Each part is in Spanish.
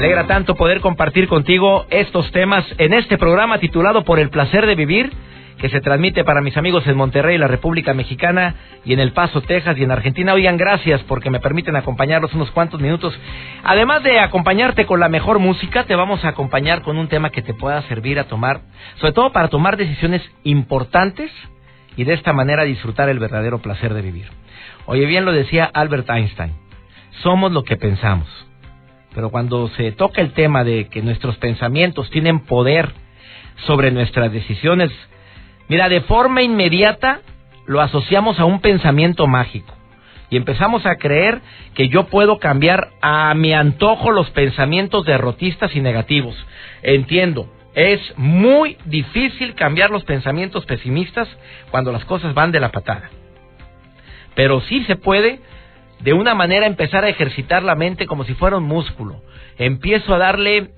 Alegra tanto poder compartir contigo estos temas en este programa titulado Por el placer de vivir que se transmite para mis amigos en Monterrey, la República Mexicana, y en El Paso, Texas, y en Argentina. Oigan, gracias porque me permiten acompañarlos unos cuantos minutos. Además de acompañarte con la mejor música, te vamos a acompañar con un tema que te pueda servir a tomar, sobre todo para tomar decisiones importantes y de esta manera disfrutar el verdadero placer de vivir. Oye, bien lo decía Albert Einstein, somos lo que pensamos. Pero cuando se toca el tema de que nuestros pensamientos tienen poder sobre nuestras decisiones, Mira, de forma inmediata lo asociamos a un pensamiento mágico y empezamos a creer que yo puedo cambiar a mi antojo los pensamientos derrotistas y negativos. Entiendo, es muy difícil cambiar los pensamientos pesimistas cuando las cosas van de la patada. Pero sí se puede de una manera empezar a ejercitar la mente como si fuera un músculo. Empiezo a darle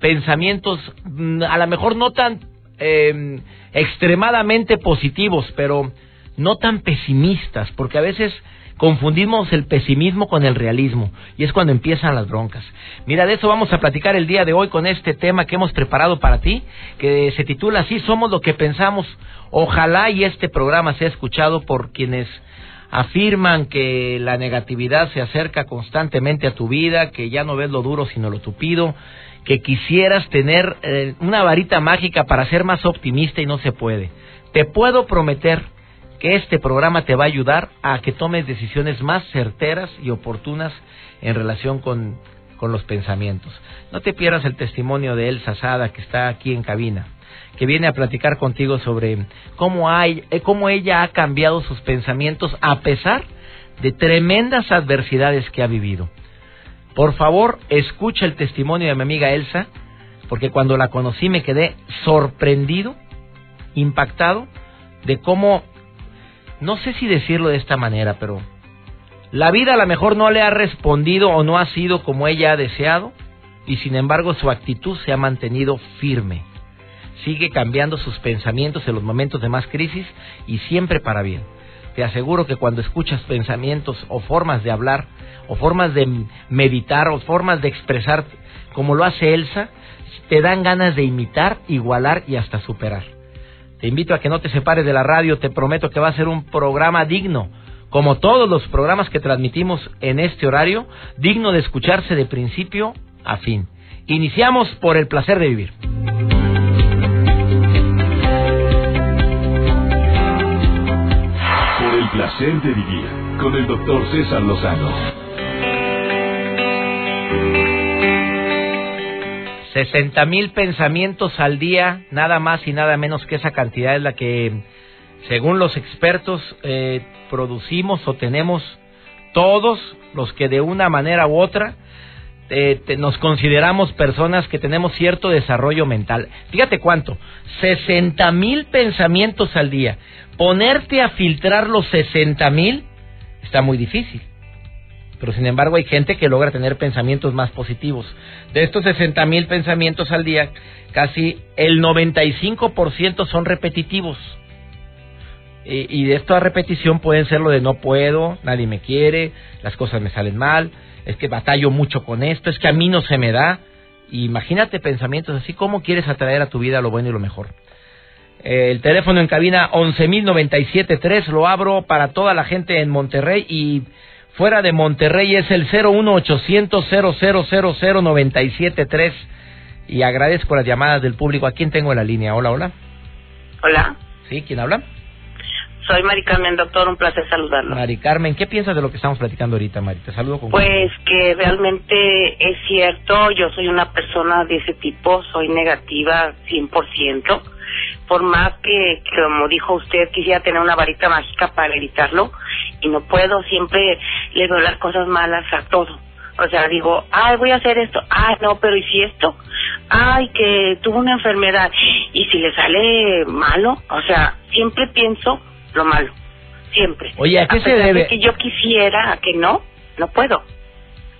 pensamientos mm, a lo mejor no tan eh, extremadamente positivos, pero no tan pesimistas, porque a veces confundimos el pesimismo con el realismo y es cuando empiezan las broncas. Mira, de eso vamos a platicar el día de hoy con este tema que hemos preparado para ti, que se titula así, Somos lo que pensamos. Ojalá y este programa sea escuchado por quienes afirman que la negatividad se acerca constantemente a tu vida, que ya no ves lo duro sino lo tupido, que quisieras tener eh, una varita mágica para ser más optimista y no se puede. Te puedo prometer que este programa te va a ayudar a que tomes decisiones más certeras y oportunas en relación con, con los pensamientos. No te pierdas el testimonio de Elsa Sada, que está aquí en cabina, que viene a platicar contigo sobre cómo, hay, eh, cómo ella ha cambiado sus pensamientos a pesar de tremendas adversidades que ha vivido. Por favor, escucha el testimonio de mi amiga Elsa, porque cuando la conocí me quedé sorprendido, impactado, de cómo, no sé si decirlo de esta manera, pero la vida a lo mejor no le ha respondido o no ha sido como ella ha deseado, y sin embargo su actitud se ha mantenido firme. Sigue cambiando sus pensamientos en los momentos de más crisis y siempre para bien. Te aseguro que cuando escuchas pensamientos o formas de hablar o formas de meditar o formas de expresar como lo hace Elsa, te dan ganas de imitar, igualar y hasta superar. Te invito a que no te separes de la radio, te prometo que va a ser un programa digno, como todos los programas que transmitimos en este horario, digno de escucharse de principio a fin. Iniciamos por el placer de vivir. Placer de vivir con el doctor César Lozano. 60 mil pensamientos al día, nada más y nada menos que esa cantidad es la que, según los expertos, eh, producimos o tenemos todos los que de una manera u otra eh, nos consideramos personas que tenemos cierto desarrollo mental. Fíjate cuánto, 60 mil pensamientos al día. Ponerte a filtrar los 60 mil está muy difícil pero sin embargo hay gente que logra tener pensamientos más positivos. De estos 60 mil pensamientos al día, casi el 95% son repetitivos. Y, y, de esta repetición pueden ser lo de no puedo, nadie me quiere, las cosas me salen mal, es que batallo mucho con esto, es que a mí no se me da. Imagínate pensamientos así, ¿cómo quieres atraer a tu vida lo bueno y lo mejor? Eh, el teléfono en cabina 11.097.3 lo abro para toda la gente en Monterrey y Fuera de Monterrey es el 01800 0000973 y agradezco las llamadas del público. ¿A quién tengo en la línea? Hola, hola. Hola. ¿Sí? ¿Quién habla? Soy Mari Carmen, doctor, un placer saludarlo. Mari Carmen, ¿qué piensas de lo que estamos platicando ahorita, Mari? Te saludo con Pues que realmente es cierto, yo soy una persona de ese tipo, soy negativa 100%. Por más que, como dijo usted, quisiera tener una varita mágica para evitarlo, y no puedo, siempre le veo las cosas malas a todo. O sea, digo, ay, voy a hacer esto, ay, no, pero ¿y si esto? Ay, que tuvo una enfermedad, y si le sale malo, o sea, siempre pienso lo malo, siempre. Oye, ¿a qué se debe? que yo quisiera, que no, no puedo.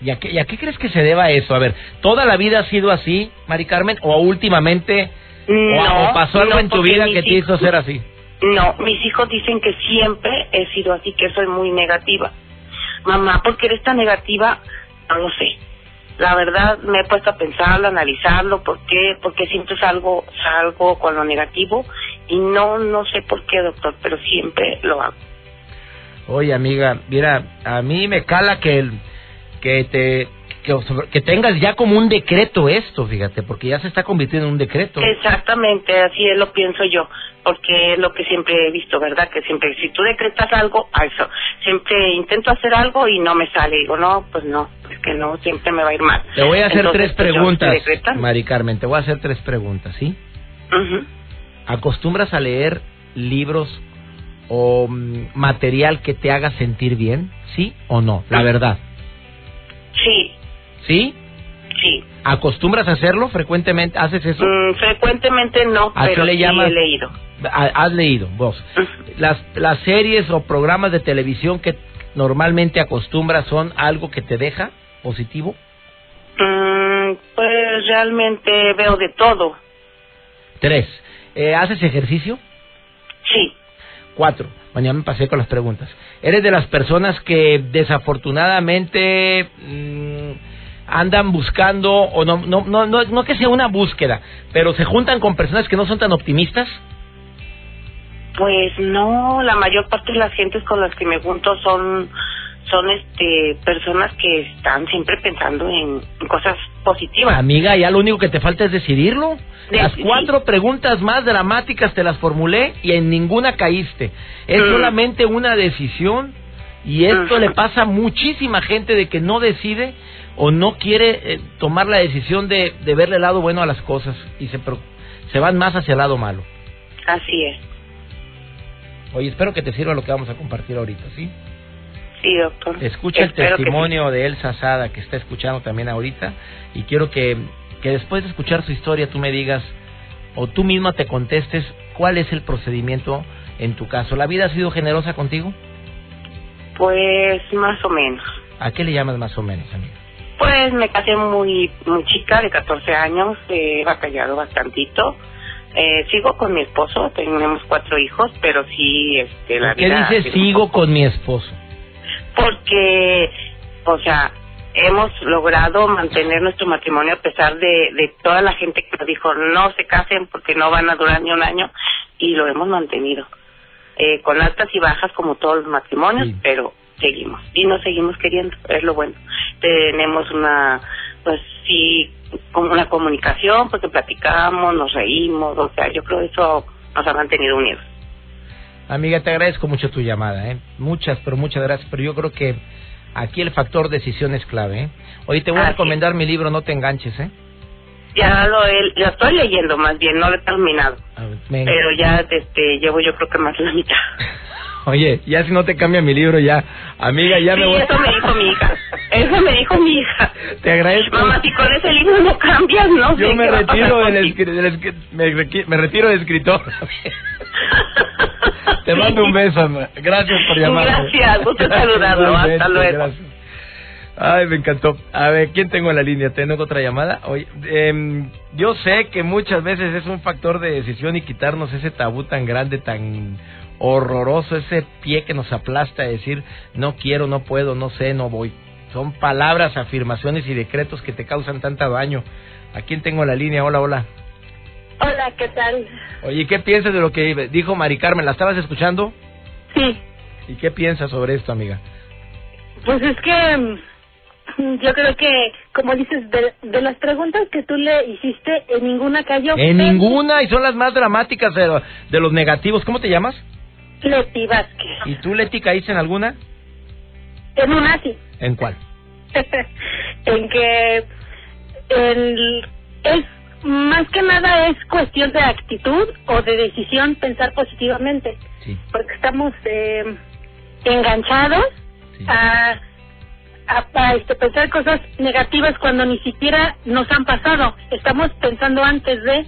¿Y a, qué, ¿Y a qué crees que se deba eso? A ver, ¿toda la vida ha sido así, Mari Carmen, o últimamente, no, o, pasó algo no, en tu vida que te hizo ser así? No, mis hijos dicen que siempre he sido así, que soy muy negativa. Mamá, ¿por qué eres tan negativa? No lo sé. La verdad me he puesto a pensarlo, a analizarlo, ¿por qué? Porque siempre salgo, salgo con lo negativo y no, no sé por qué, doctor, pero siempre lo hago. Oye, amiga, mira, a mí me cala que que te que, que tengas ya como un decreto esto, fíjate, porque ya se está convirtiendo en un decreto. Exactamente, así es lo pienso yo, porque es lo que siempre he visto, ¿verdad? Que siempre, si tú decretas algo, a eso. Siempre intento hacer algo y no me sale. Digo, no, pues no, es que no, siempre me va a ir mal. Te voy a hacer Entonces, tres pues, yo preguntas, decretando. Mari Carmen, te voy a hacer tres preguntas, ¿sí? ¿Acostumbras a leer libros o mm, material que te haga sentir bien? ¿Sí o no? La verdad. Sí, ¿Sí? sí. ¿Acostumbras a hacerlo frecuentemente? ¿Haces eso? Mm, frecuentemente no, ¿A qué pero le sí he leído. Ha- Has leído, vos. Las, las series o programas de televisión que normalmente acostumbras son algo que te deja positivo. Mm, pues realmente veo de todo. Tres. Eh, ¿Haces ejercicio? Sí, Cuatro. Ya me pasé con las preguntas. ¿Eres de las personas que desafortunadamente mm, andan buscando, o no, no, no, no, no que sea una búsqueda, pero se juntan con personas que no son tan optimistas? pues no, la mayor parte de las gentes con las que me junto son son este personas que están siempre pensando en, cosas positivas. Amiga, ya lo único que te falta es decidirlo. De- Las sí. cuatro preguntas más dramáticas te las formulé y en ninguna caíste. Es Mm. solamente una decisión y esto Ujú. le pasa a muchísima gente de que no decide o no quiere eh, tomar la decisión de, de verle el lado bueno a las cosas y se, se van más hacia el lado malo. Así es. Oye, espero que te sirva lo que vamos a compartir ahorita, ¿sí? Sí, doctor. Escucha el que testimonio de Elsa Sada que está escuchando también ahorita y quiero que, que después de escuchar su historia tú me digas o tú misma te contestes cuál es el procedimiento en tu caso. ¿La vida ha sido generosa contigo? Pues más o menos. ¿A qué le llamas más o menos, amiga? Pues me casé muy muy chica, de 14 años, eh, he batallado bastantito. Eh, sigo con mi esposo, tenemos cuatro hijos, pero sí, este, la ¿Por qué vida... ha dices sigo con mi esposo? Porque, o sea, hemos logrado mantener nuestro matrimonio a pesar de, de toda la gente que nos dijo no se casen porque no van a durar ni un año y lo hemos mantenido. Eh, con altas y bajas como todos los matrimonios, Sí. pero seguimos y nos seguimos queriendo, es lo bueno. Tenemos una, pues sí, como una comunicación porque platicamos, nos reímos, o sea, yo creo que eso nos ha mantenido unidos. Amiga, te agradezco mucho tu llamada, ¿eh? Muchas, pero muchas gracias, pero yo creo que aquí el factor decisión es clave, ¿eh? Oye, te voy a Así recomendar mi libro No te enganches, ¿eh? Ya lo, he, lo estoy leyendo más bien, no lo he terminado. Ver, pero ya este llevo yo creo que más de la mitad. Oye, ya si no te cambia mi libro, ya. Amiga, ya sí, me voy. eso me dijo mi hija. Eso me dijo mi hija. Te agradezco. Mamá, si con ese libro no cambias, no Yo me retiro del, del me, me retiro de escritor. Te mando un beso, ama. Gracias por llamar. Gracias, gusto saludarlo. Hasta luego. gracias. Ay, me encantó. A ver, ¿quién tengo en la línea? ¿Tengo otra llamada? Oye, em, yo sé que muchas veces es un factor de decisión y quitarnos ese tabú tan grande, tan horroroso, ese pie que nos aplasta a decir no quiero, no puedo, no sé, no voy. Son palabras, afirmaciones y decretos que te causan tanto daño. ¿A quién tengo en la línea? Hola, hola. Hola, ¿qué tal? Oye, ¿qué piensas de lo que dijo Mari Carmen? ¿La estabas escuchando? Sí, ¿Y qué piensas sobre esto, amiga? pues es que mm, yo creo que, como dices, de, de las preguntas que tú le hiciste, en ninguna cayó. En ninguna, y son las más dramáticas de los negativos. ¿Cómo te llamas? Leti Vázquez. ¿Y tú, Leti, caíste en alguna? En una sí. ¿En cuál? en que el, es más que nada es cuestión de actitud o de decisión pensar positivamente. Sí. Porque estamos, eh, enganchados a, a, este, pensar cosas negativas cuando ni siquiera nos han pasado. Estamos pensando antes de...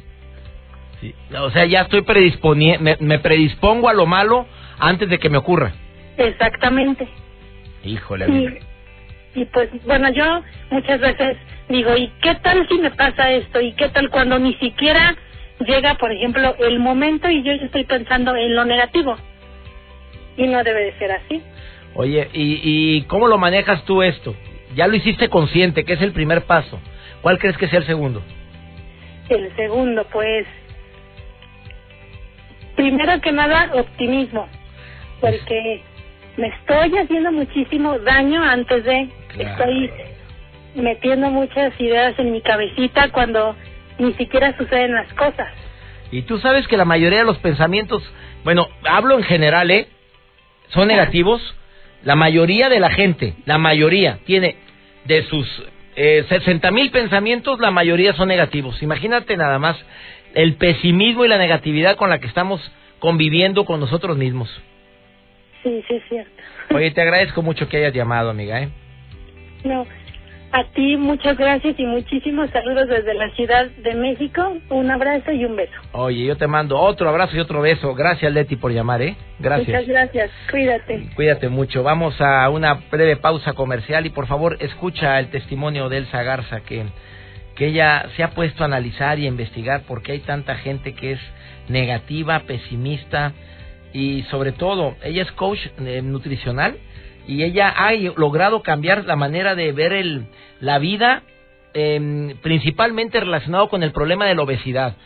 Sí. O sea, ya estoy predisponiendo, me, me predispongo a lo malo antes de que me ocurra. Exactamente. Híjole. Y, y pues, bueno, yo muchas veces digo, ¿y qué tal si me pasa esto? ¿Y qué tal cuando ni siquiera llega, por ejemplo, el momento y yo ya estoy pensando en lo negativo? Y no debe de ser así. Oye, ¿y, ¿y cómo lo manejas tú esto? Ya lo hiciste consciente, que es el primer paso. ¿Cuál crees que sea el segundo? El segundo, pues, primero que nada, optimismo, porque me estoy haciendo muchísimo daño antes de, estoy metiendo muchas ideas en mi cabecita cuando ni siquiera suceden las cosas. Y tú sabes que la mayoría de los pensamientos, bueno, hablo en general, ¿eh? Son negativos la mayoría de la gente, la mayoría, tiene de sus eh, 60 mil pensamientos, la mayoría son negativos. Imagínate nada más el pesimismo y la negatividad con la que estamos conviviendo con nosotros mismos. Sí, sí, es cierto. Oye, te agradezco mucho que hayas llamado, amiga, ¿eh? No, a ti muchas gracias y muchísimos saludos desde la Ciudad de México. Un abrazo y un beso. Oye, yo te mando otro abrazo y otro beso. Gracias, Leti, por llamar, ¿eh? Gracias. Muchas gracias. Cuídate. Cuídate mucho. Vamos a una breve pausa comercial y por favor escucha el testimonio de Elsa Garza que, que ella se ha puesto a analizar y a investigar por qué hay tanta gente que es negativa, pesimista y sobre todo, ella es coach eh, nutricional y ella ha logrado cambiar la manera de ver el, la vida, eh, principalmente relacionado con el problema de la obesidad.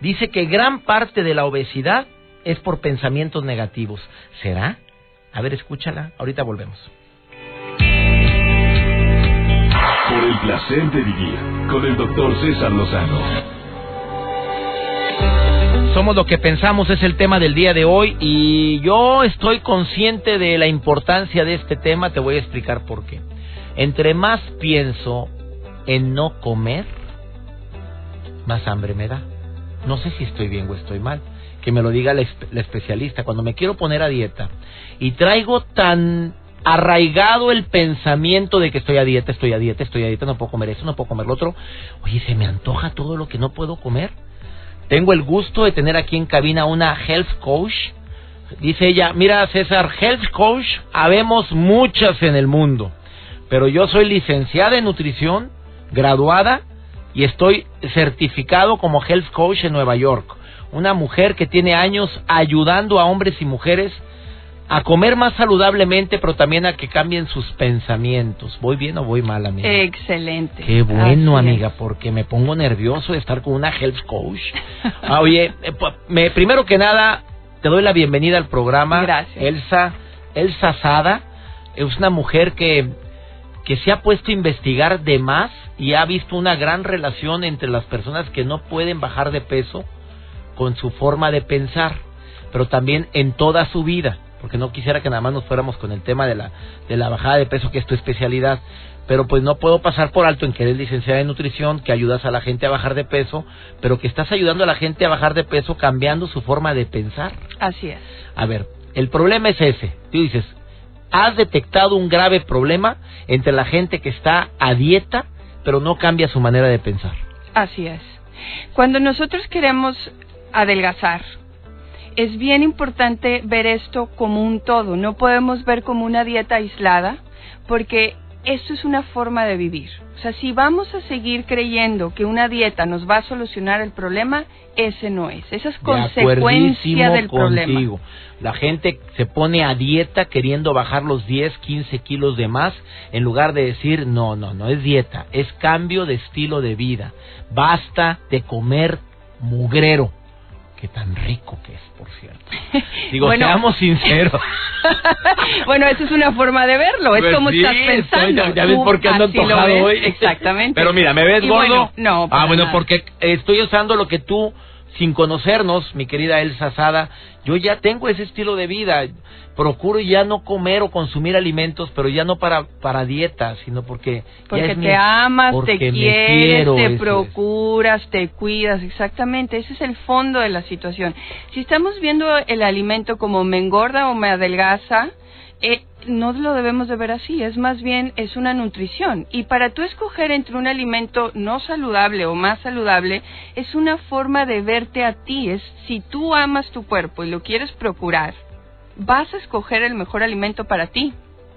Dice que gran parte de la obesidad es por pensamientos negativos. ¿Será? A ver, escúchala. Ahorita volvemos. Por el placer de vivir con el doctor César Lozano. Somos lo que pensamos es el tema del día de hoy y yo estoy consciente de la importancia de este tema, te voy a explicar por qué. Entre más pienso en no comer, más hambre me da. No sé si estoy bien o estoy mal, que me lo diga la, la especialista. Cuando me quiero poner a dieta y traigo tan arraigado el pensamiento de que estoy a dieta, estoy a dieta, estoy a dieta, no puedo comer eso, no puedo comer lo otro, oye, se me antoja todo lo que no puedo comer tengo el gusto de tener aquí en cabina una health coach. Dice ella, mira César, health coach, habemos muchas en el mundo, pero yo soy licenciada en nutrición, graduada y estoy certificado como health coach en Nueva York. Una mujer que tiene años ayudando a hombres y mujeres a comer más saludablemente, pero también a que cambien sus pensamientos. ¿Voy bien o voy mal, amiga? Excelente. Qué bueno, amiga, porque me pongo nervioso de estar con una health coach. Ah, oye, eh, me, primero que nada, te doy la bienvenida al programa. Gracias. Elsa, Elsa Sada es una mujer que, que se ha puesto a investigar de más y ha visto una gran relación entre las personas que no pueden bajar de peso con su forma de pensar, pero también en toda su vida porque no quisiera que nada más nos fuéramos con el tema de la, de la bajada de peso, que es tu especialidad, pero pues no puedo pasar por alto en que eres licenciada en nutrición, que ayudas a la gente a bajar de peso, pero que estás ayudando a la gente a bajar de peso cambiando su forma de pensar. Así es. A ver, el problema es ese. Tú dices, has detectado un grave problema entre la gente que está a dieta, pero no cambia su manera de pensar. Así es. Cuando nosotros queremos adelgazar, es bien importante ver esto como un todo, no podemos ver como una dieta aislada, porque esto es una forma de vivir. O sea, si vamos a seguir creyendo que una dieta nos va a solucionar el problema, ese no es. Esa es consecuencia del problema. La gente se pone a dieta queriendo bajar los 10, 15 kilos de más, en lugar de decir, no, no, no es dieta, es cambio de estilo de vida. Basta de comer mugrero. Qué tan rico que es, por cierto. Digo, seamos sinceros. bueno, esa es una forma de verlo, es Pues como sí, estás pensando. estoy- ya ves por qué ando antojado hoy. Exactamente. Pero mira, ¿me ves Y gordo? bueno, no, Ah, bueno, nada. porque estoy usando lo que tú, sin conocernos, mi querida Elsa Sada, yo ya tengo ese estilo de vida. Procuro ya no comer o consumir alimentos, pero ya no para, para dieta, sino porque... ya Porque es mi- te amas, porque te quieres, quiero, te es. procuras, te cuidas, exactamente. Ese es el fondo de la situación. Si estamos viendo el alimento como me engorda o me adelgaza, eh, no lo debemos de ver así, es más bien es una nutrición. Y para tú escoger entre un alimento no saludable o más saludable, es una forma de verte a ti. Es si tú amas tu cuerpo y lo quieres procurar, vas a escoger el mejor alimento para ti.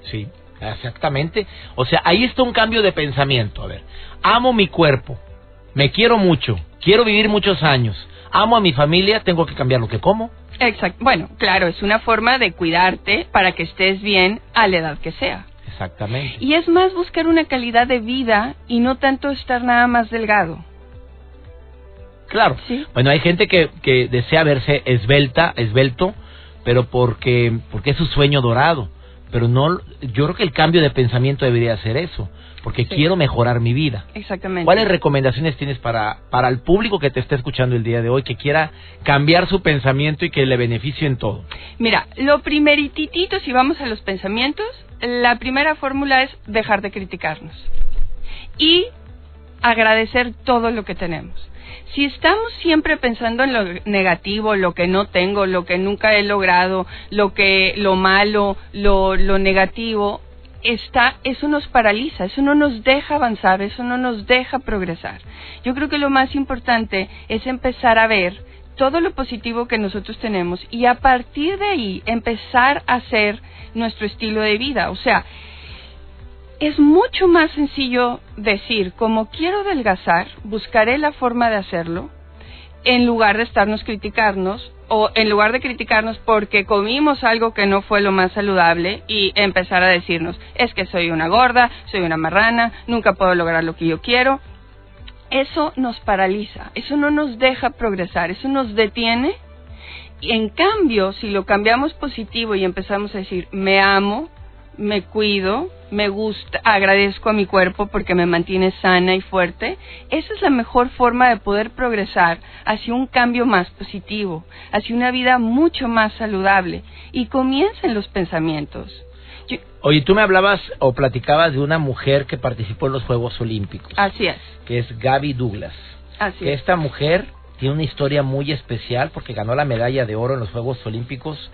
Sí, exactamente. O sea, ahí está un cambio de pensamiento. A ver, amo mi cuerpo, me quiero mucho, quiero vivir muchos años, amo a mi familia, tengo que cambiar lo que como, Exacto. Bueno, claro, es una forma de cuidarte para que estés bien a la edad que sea. Exactamente. Y es más buscar una calidad de vida y no tanto estar nada más delgado. Claro. Sí. Bueno, hay gente que, que desea verse esbelta, esbelto, pero porque, porque es su sueño dorado. Pero no, yo creo que el cambio de pensamiento debería ser eso, porque Sí. quiero mejorar mi vida. Exactamente. ¿Cuáles recomendaciones tienes para, para el público que te está escuchando el día de hoy, que quiera cambiar su pensamiento y que le beneficie en todo? Mira, lo primerititito, si vamos a los pensamientos, la primera fórmula es dejar de criticarnos y agradecer todo lo que tenemos. Si estamos siempre pensando en lo negativo, lo que no tengo, lo que nunca he logrado, lo que lo malo, lo, lo negativo, está eso nos paraliza, eso no nos deja avanzar, eso no nos deja progresar. Yo creo que lo más importante es empezar a ver todo lo positivo que nosotros tenemos y a partir de ahí empezar a hacer nuestro estilo de vida. O sea, es mucho más sencillo decir, como quiero adelgazar, buscaré la forma de hacerlo, en lugar de estarnos criticarnos, o en lugar de criticarnos porque comimos algo que no fue lo más saludable y empezar a decirnos, es que soy una gorda, soy una marrana, nunca puedo lograr lo que yo quiero. Eso nos paraliza, eso no nos deja progresar, eso nos detiene. Y en cambio, si lo cambiamos positivo y empezamos a decir, me amo, me cuido, me gusta, agradezco a mi cuerpo porque me mantiene sana y fuerte, esa es la mejor forma de poder progresar hacia un cambio más positivo, hacia una vida mucho más saludable. Y comienza en los pensamientos. Yo- Oye, tú me hablabas o platicabas de una mujer que participó en los Juegos Olímpicos, así es, que es Gaby Douglas. así que es. esta mujer tiene una historia muy especial porque ganó la medalla de oro en los Juegos Olímpicos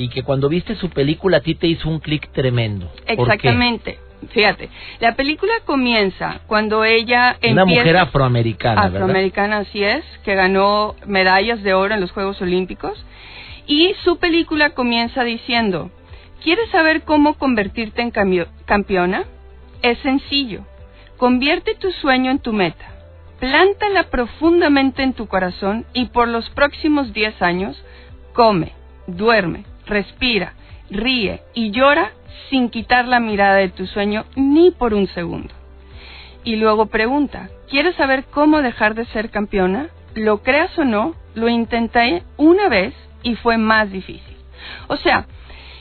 y que cuando viste su película a ti te hizo un clic tremendo. Exactamente. Fíjate, la película comienza cuando ella Una empieza... mujer afroamericana, ¿verdad? afroamericana, así es, que ganó medallas de oro en los Juegos Olímpicos. Y su película comienza diciendo, ¿quieres saber cómo convertirte en campeona? Es sencillo. Convierte tu sueño en tu meta. Plántala profundamente en tu corazón y por los próximos 10 años, come, duerme, respira, ríe y llora sin quitar la mirada de tu sueño ni por un segundo. Y luego pregunta, ¿quieres saber cómo dejar de ser campeona? Lo creas o no, lo intenté una vez y fue más difícil. O sea,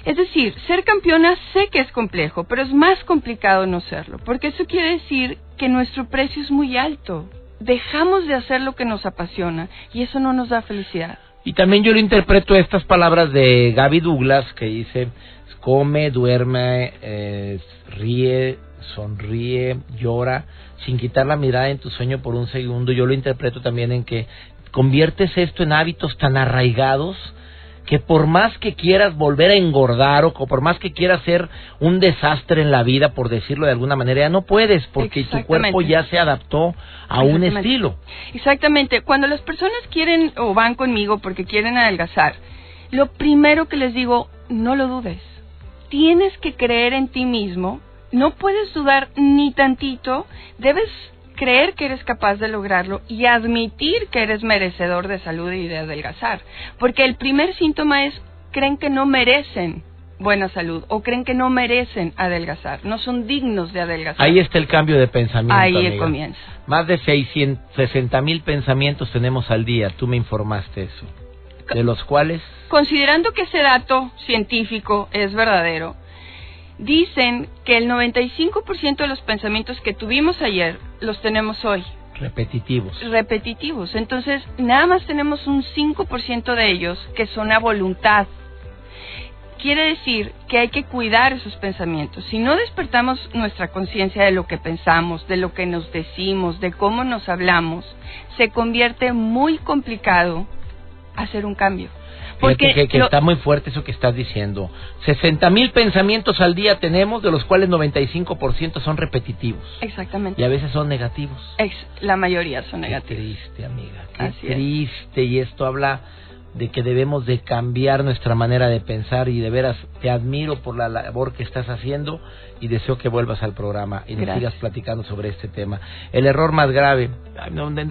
es decir, ser campeona sé que es complejo, pero es más complicado no serlo, porque eso quiere decir que nuestro precio es muy alto. Dejamos de hacer lo que nos apasiona y eso no nos da felicidad. Y también yo lo interpreto estas palabras de Gaby Douglas que dice, come, duerme, ríe, sonríe, llora, sin quitar la mirada en tu sueño por un segundo. Yo lo interpreto también en que conviertes esto en hábitos tan arraigados que por más que quieras volver a engordar o por más que quieras ser un desastre en la vida, por decirlo de alguna manera, ya no puedes porque tu cuerpo ya se adaptó a un estilo. Exactamente. Cuando las personas quieren o van conmigo porque quieren adelgazar, lo primero que les digo, no lo dudes. Tienes que creer en ti mismo. No puedes dudar ni tantito. Debes creer que eres capaz de lograrlo y admitir que eres merecedor de salud y de adelgazar. Porque el primer síntoma es creen que no merecen buena salud o creen que no merecen adelgazar, no son dignos de adelgazar. Ahí está el cambio de pensamiento. Ahí amiga. comienza. Más de 660 mil pensamientos tenemos al día. Tú me informaste eso. De los cuales, Considerando que ese dato científico es verdadero, dicen que el 95% de los pensamientos que tuvimos ayer los tenemos hoy, repetitivos. repetitivos. Entonces, nada más tenemos un 5% de ellos que son a voluntad. Quiere decir que hay que cuidar esos pensamientos. Si no despertamos nuestra conciencia de lo que pensamos, de lo que nos decimos, de cómo nos hablamos, se convierte muy complicado hacer un cambio. Porque que, está muy fuerte eso que estás diciendo. 60 mil pensamientos al día tenemos, de los cuales 95% son repetitivos. Exactamente. Y a veces son negativos. la mayoría son negativos. Qué triste, amiga. Qué triste. Y esto habla de que debemos de cambiar nuestra manera de pensar y de veras te admiro por la labor que estás haciendo y deseo que vuelvas al programa y nos sigas platicando sobre este tema. El error más grave,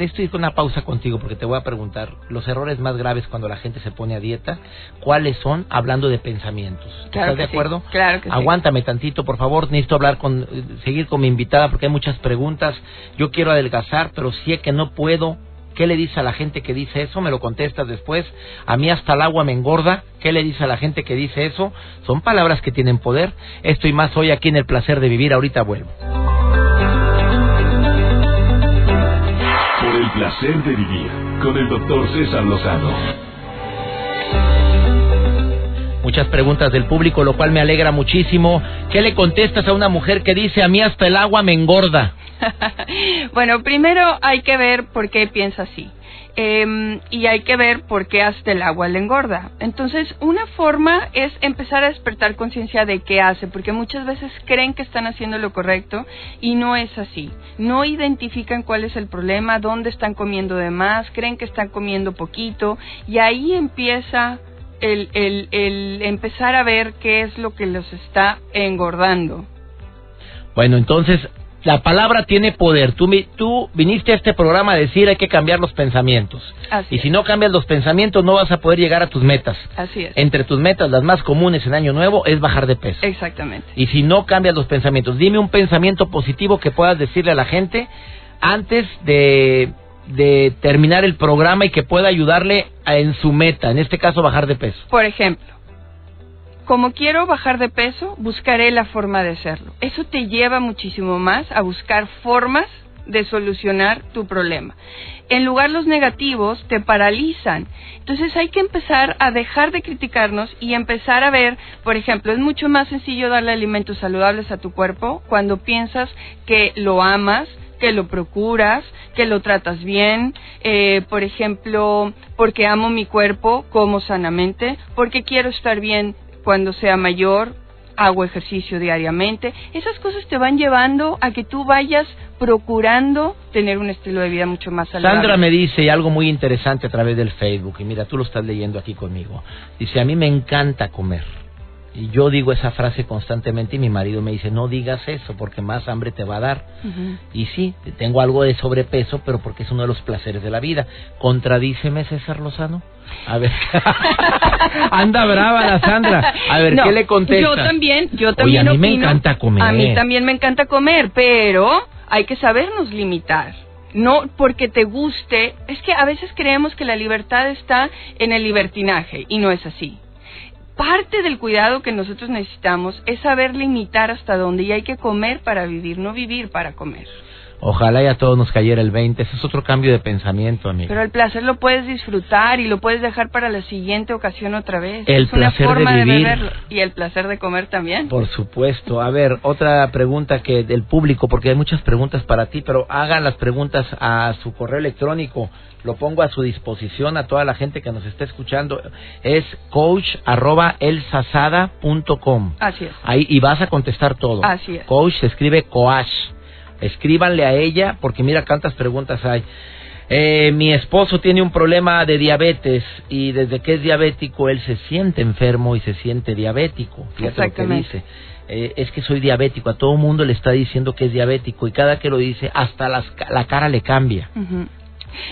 estoy con una pausa contigo porque te voy a preguntar, los errores más graves cuando la gente se pone a dieta, ¿cuáles son hablando de pensamientos? ¿Estás de acuerdo? Claro que Aguántame tantito, por favor, necesito hablar con seguir con mi invitada porque hay muchas preguntas. Yo quiero adelgazar, pero sé que no puedo ¿Qué le dice a la gente que dice eso? Me lo contestas después. A mí hasta el agua me engorda. ¿Qué le dice a la gente que dice eso? Son palabras que tienen poder. Esto y más hoy aquí en el placer de vivir. Ahorita vuelvo. Por el placer de vivir con el doctor César Lozano. Muchas preguntas del público, lo cual me alegra muchísimo. ¿Qué le contestas a una mujer que dice a mí hasta el agua me engorda? bueno, primero hay que ver por qué piensa así. Em, y hay que ver por qué hasta el agua le engorda. Entonces, una forma es empezar a despertar conciencia de qué hace, porque muchas veces creen que están haciendo lo correcto y no es así. No identifican cuál es el problema, dónde están comiendo de más, creen que están comiendo poquito y ahí empieza el, el, el empezar a ver qué es lo que los está engordando. Bueno, entonces la palabra tiene poder. Tú, tú viniste a este programa a decir hay que cambiar los pensamientos. y si no cambias los pensamientos no vas a poder llegar a tus metas. Así es. Entre tus metas, las más comunes en Año Nuevo, es bajar de peso. Exactamente. Y si no cambias los pensamientos, dime un pensamiento positivo que puedas decirle a la gente antes de, de terminar el programa y que pueda ayudarle en su meta, en este caso bajar de peso. Por ejemplo como quiero bajar de peso, buscaré la forma de hacerlo. Eso te lleva muchísimo más a buscar formas de solucionar tu problema. En lugar los negativos te paralizan. Entonces hay que empezar a dejar de criticarnos y empezar a ver, por ejemplo, es mucho más sencillo darle alimentos saludables a tu cuerpo cuando piensas que lo amas, que lo procuras, que lo tratas bien, eh, por ejemplo, porque amo mi cuerpo, como sanamente, porque quiero estar bien cuando sea mayor, hago ejercicio diariamente. Esas cosas te van llevando a que tú vayas procurando tener un estilo de vida mucho más saludable. Sandra me dice algo muy interesante a través del Facebook, y mira, tú lo estás leyendo aquí conmigo. Dice, a mí me encanta comer. Y yo digo esa frase constantemente y mi marido me dice, no digas eso porque más hambre te va a dar. Y sí, tengo algo de sobrepeso, pero porque es uno de los placeres de la vida. Contradíceme, César Lozano. A ver. Anda brava la Sandra. A ver, ¿qué le contesta? Yo también, yo también a mí me encanta comer. A mí también me encanta comer, pero hay que sabernos limitar. No porque te guste, es que a veces creemos que la libertad está en el libertinaje y no es así. Parte del cuidado que nosotros necesitamos es saber limitar hasta dónde y hay que comer para vivir, no vivir para comer. Ojalá ya todos nos cayera el 20. Ese es otro cambio de pensamiento, amigo. Pero el placer lo puedes disfrutar y lo puedes dejar para la siguiente ocasión otra vez. El es placer una forma de, vivir. Y el placer de comer también. Por supuesto. A ver, otra pregunta que del público, porque hay muchas preguntas para ti, pero hagan las preguntas a su correo electrónico. Lo pongo a su disposición a toda la gente que nos está escuchando. Es coach arroba Así es. Ahí, y vas a contestar todo. Así es. Coach se escribe coach Escríbanle a ella porque mira cuántas preguntas hay. Eh, mi esposo tiene un problema de diabetes y desde que es diabético él se siente enfermo y se siente diabético. Fíjate lo que dice. Eh, es que soy diabético. A todo mundo le está diciendo que es diabético y cada que lo dice hasta la cara le cambia.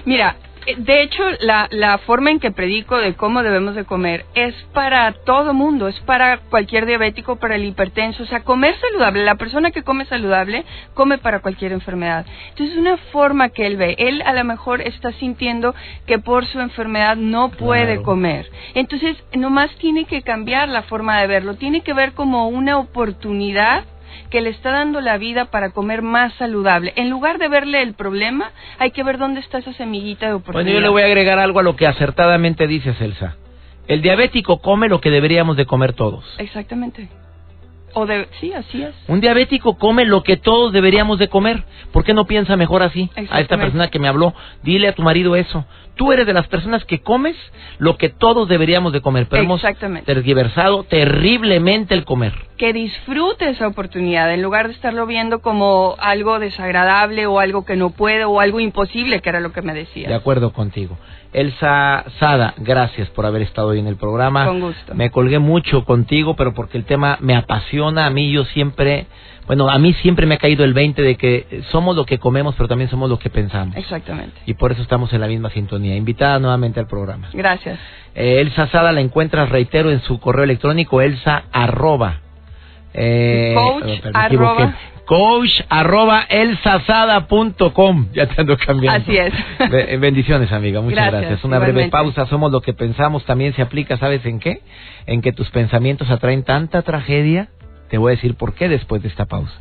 Mira, de hecho, la, la forma en que predico de cómo debemos de comer es para todo mundo, es para cualquier diabético, para el hipertenso, o sea, comer saludable, la persona que come saludable come para cualquier enfermedad. Entonces, es una forma que él ve. Él a lo mejor está sintiendo que por su enfermedad no puede comer. Entonces, nomás tiene que cambiar la forma de verlo, tiene que ver como una oportunidad que le está dando la vida para comer más saludable. En lugar de verle el problema, hay que ver dónde está esa semillita de oportunidad. Bueno, yo le voy a agregar algo a lo que acertadamente dice Celsa. El diabético come lo que deberíamos de comer todos. Exactamente. O de, sí, así es. Un diabético come lo que todos deberíamos de comer. ¿Por qué no piensa mejor así? A esta persona que me habló, dile a tu marido eso. Tú eres de las personas que comes lo que todos deberíamos de comer, pero hemos tergiversado terriblemente el comer. que disfrute esa oportunidad en lugar de estarlo viendo como algo desagradable o algo que no puede o algo imposible, que era lo que me decía. De acuerdo contigo. Elsa Sada, gracias por haber estado hoy en el programa. Con gusto. Me colgué mucho contigo, pero porque el tema me apasiona. A mí yo siempre, bueno, a mí siempre me ha caído el 20 de que somos lo que comemos, pero también somos lo que pensamos. Exactamente. Y por eso estamos en la misma sintonía. Invitada nuevamente al programa. Gracias. Eh, Elsa Sada la encuentras, reitero, en su correo electrónico, elsa arroba. Eh, Coach arroba. Coach arroba elsasada.com. Ya te ando cambiando. Así es. Be- bendiciones, amiga. Muchas gracias. Gracias, Una breve pausa. Somos lo que pensamos. También se aplica, ¿sabes en qué? En que tus pensamientos atraen tanta tragedia. Te voy a decir por qué después de esta pausa.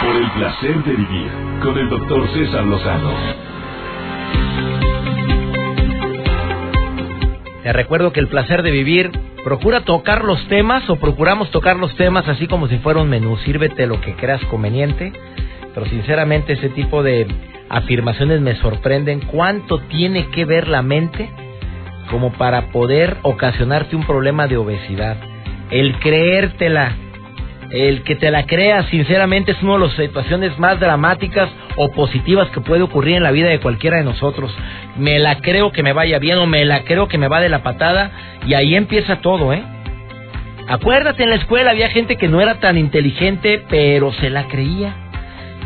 Por el placer de vivir con el doctor César Lozano. Te recuerdo que el placer de vivir procura tocar los temas o procuramos tocar los temas así como si fuera un menú. Sírvete lo que creas conveniente. Pero sinceramente ese tipo de afirmaciones me sorprenden. ¿Cuánto tiene que ver la mente como para poder ocasionarte un problema de obesidad? El creértela, el que te la creas, sinceramente es una de las situaciones más dramáticas o positivas que puede ocurrir en la vida de cualquiera de nosotros. Me la creo que me vaya bien o me la creo que me va de la patada y ahí empieza todo, ¿eh? Acuérdate, en la escuela había gente que no era tan inteligente, pero se la creía.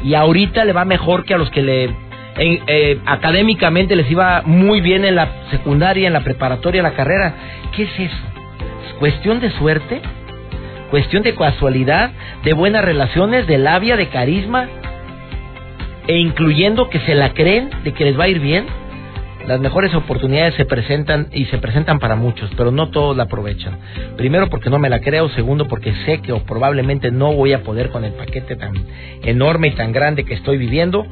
Y ahorita le va mejor que a los que le eh, académicamente les iba muy bien en la secundaria, en la preparatoria, en la carrera. ¿Qué es eso? ¿Es cuestión de suerte? ¿Cuestión de casualidad? ¿De buenas relaciones? ¿De labia? ¿De carisma? E incluyendo que se la creen de que les va a ir bien. Las mejores oportunidades se presentan y se presentan para muchos, pero no todos la aprovechan. Primero porque no me la creo, segundo porque sé que probablemente no voy a poder con el paquete tan enorme y tan grande que estoy viviendo,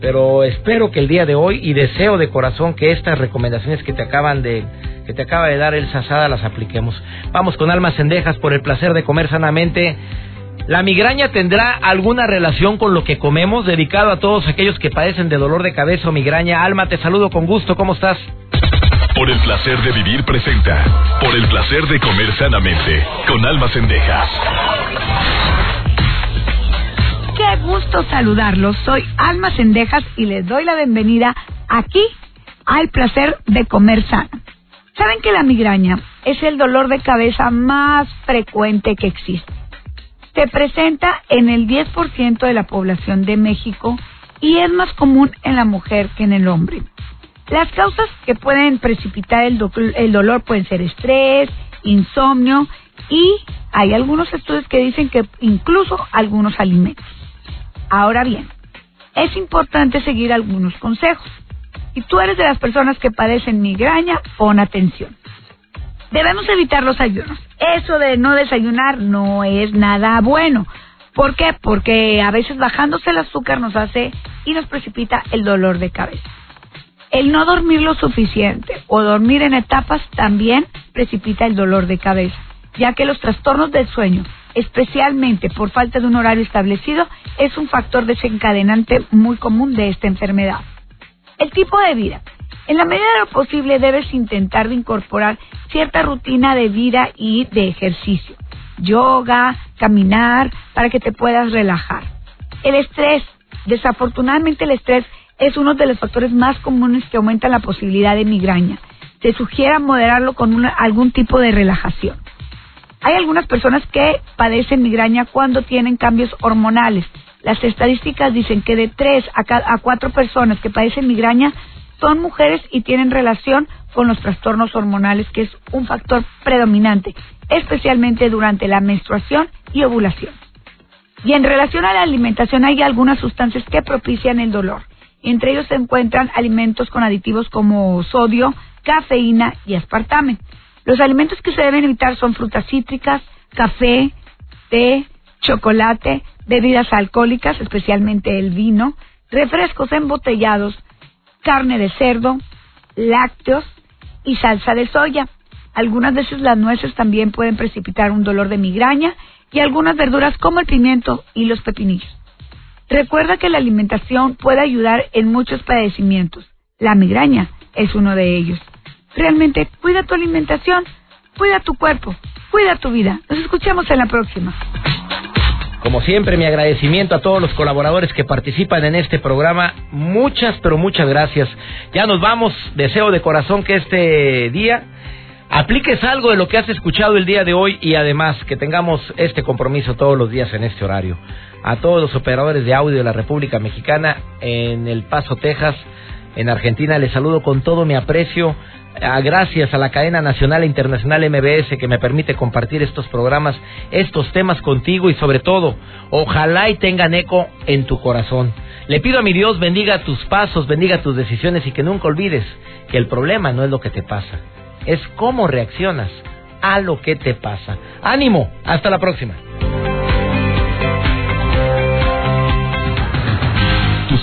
pero espero que el día de hoy y deseo de corazón que estas recomendaciones que te acaban de que te acaba de dar el Sasada las apliquemos. Vamos con almas cendejas por el placer de comer sanamente. ¿La migraña tendrá alguna relación con lo que comemos? Dedicado a todos aquellos que padecen de dolor de cabeza o migraña. Alma, te saludo con gusto. ¿Cómo estás? Por el placer de vivir presenta. Por el placer de comer sanamente. Con almas cendejas. Qué gusto saludarlos. Soy Alma Sendejas y les doy la bienvenida aquí al placer de comer sano. Saben que la migraña es el dolor de cabeza más frecuente que existe. Se presenta en el 10% de la población de México y es más común en la mujer que en el hombre. Las causas que pueden precipitar el, el dolor pueden ser estrés, insomnio y hay algunos estudios que dicen que incluso algunos alimentos. Ahora bien, es importante seguir algunos consejos. Si tú eres de las personas que padecen migraña, pon atención. Debemos evitar los ayunos. Eso de no desayunar no es nada bueno. ¿Por qué? Porque a veces bajándose el azúcar nos hace y nos precipita el dolor de cabeza. El no dormir lo suficiente o dormir en etapas también precipita el dolor de cabeza, ya que los trastornos del sueño, especialmente por falta de un horario establecido, es un factor desencadenante muy común de esta enfermedad. El tipo de vida. En la medida de lo posible debes intentar incorporar cierta rutina de vida y de ejercicio. Yoga, caminar, para que te puedas relajar. El estrés. Desafortunadamente el estrés es uno de los factores más comunes que aumentan la posibilidad de migraña. Se sugiere moderarlo con algún tipo de relajación. Hay algunas personas que padecen migraña cuando tienen cambios hormonales. Las estadísticas dicen que de 3 a, ca- a 4 personas que padecen migraña son mujeres y tienen relación con los trastornos hormonales, que es un factor predominante, especialmente durante la menstruación y ovulación. Y en relación a la alimentación hay algunas sustancias que propician el dolor. Entre ellos se encuentran alimentos con aditivos como sodio, cafeína y aspartame. Los alimentos que se deben evitar son frutas cítricas, café, té, chocolate, bebidas alcohólicas, especialmente el vino, refrescos embotellados, carne de cerdo, lácteos y salsa de soya. Algunas veces las nueces también pueden precipitar un dolor de migraña y algunas verduras como el pimiento y los pepinillos. Recuerda que la alimentación puede ayudar en muchos padecimientos. La migraña es uno de ellos. Realmente cuida tu alimentación, cuida tu cuerpo, cuida tu vida. Nos escuchamos en la próxima. Como siempre, mi agradecimiento a todos los colaboradores que participan en este programa. Muchas, pero muchas gracias. Ya nos vamos. Deseo de corazón que este día apliques algo de lo que has escuchado el día de hoy y además que tengamos este compromiso todos los días en este horario. A todos los operadores de audio de la República Mexicana en El Paso, Texas, en Argentina, les saludo con todo mi aprecio. Ah, gracias a la cadena nacional e internacional MBS que me permite compartir estos programas, estos temas contigo y sobre todo, ojalá y tengan eco en tu corazón. Le pido a mi Dios bendiga tus pasos, bendiga tus decisiones y que nunca olvides que el problema no es lo que te pasa, es cómo reaccionas a lo que te pasa. Ánimo, hasta la próxima.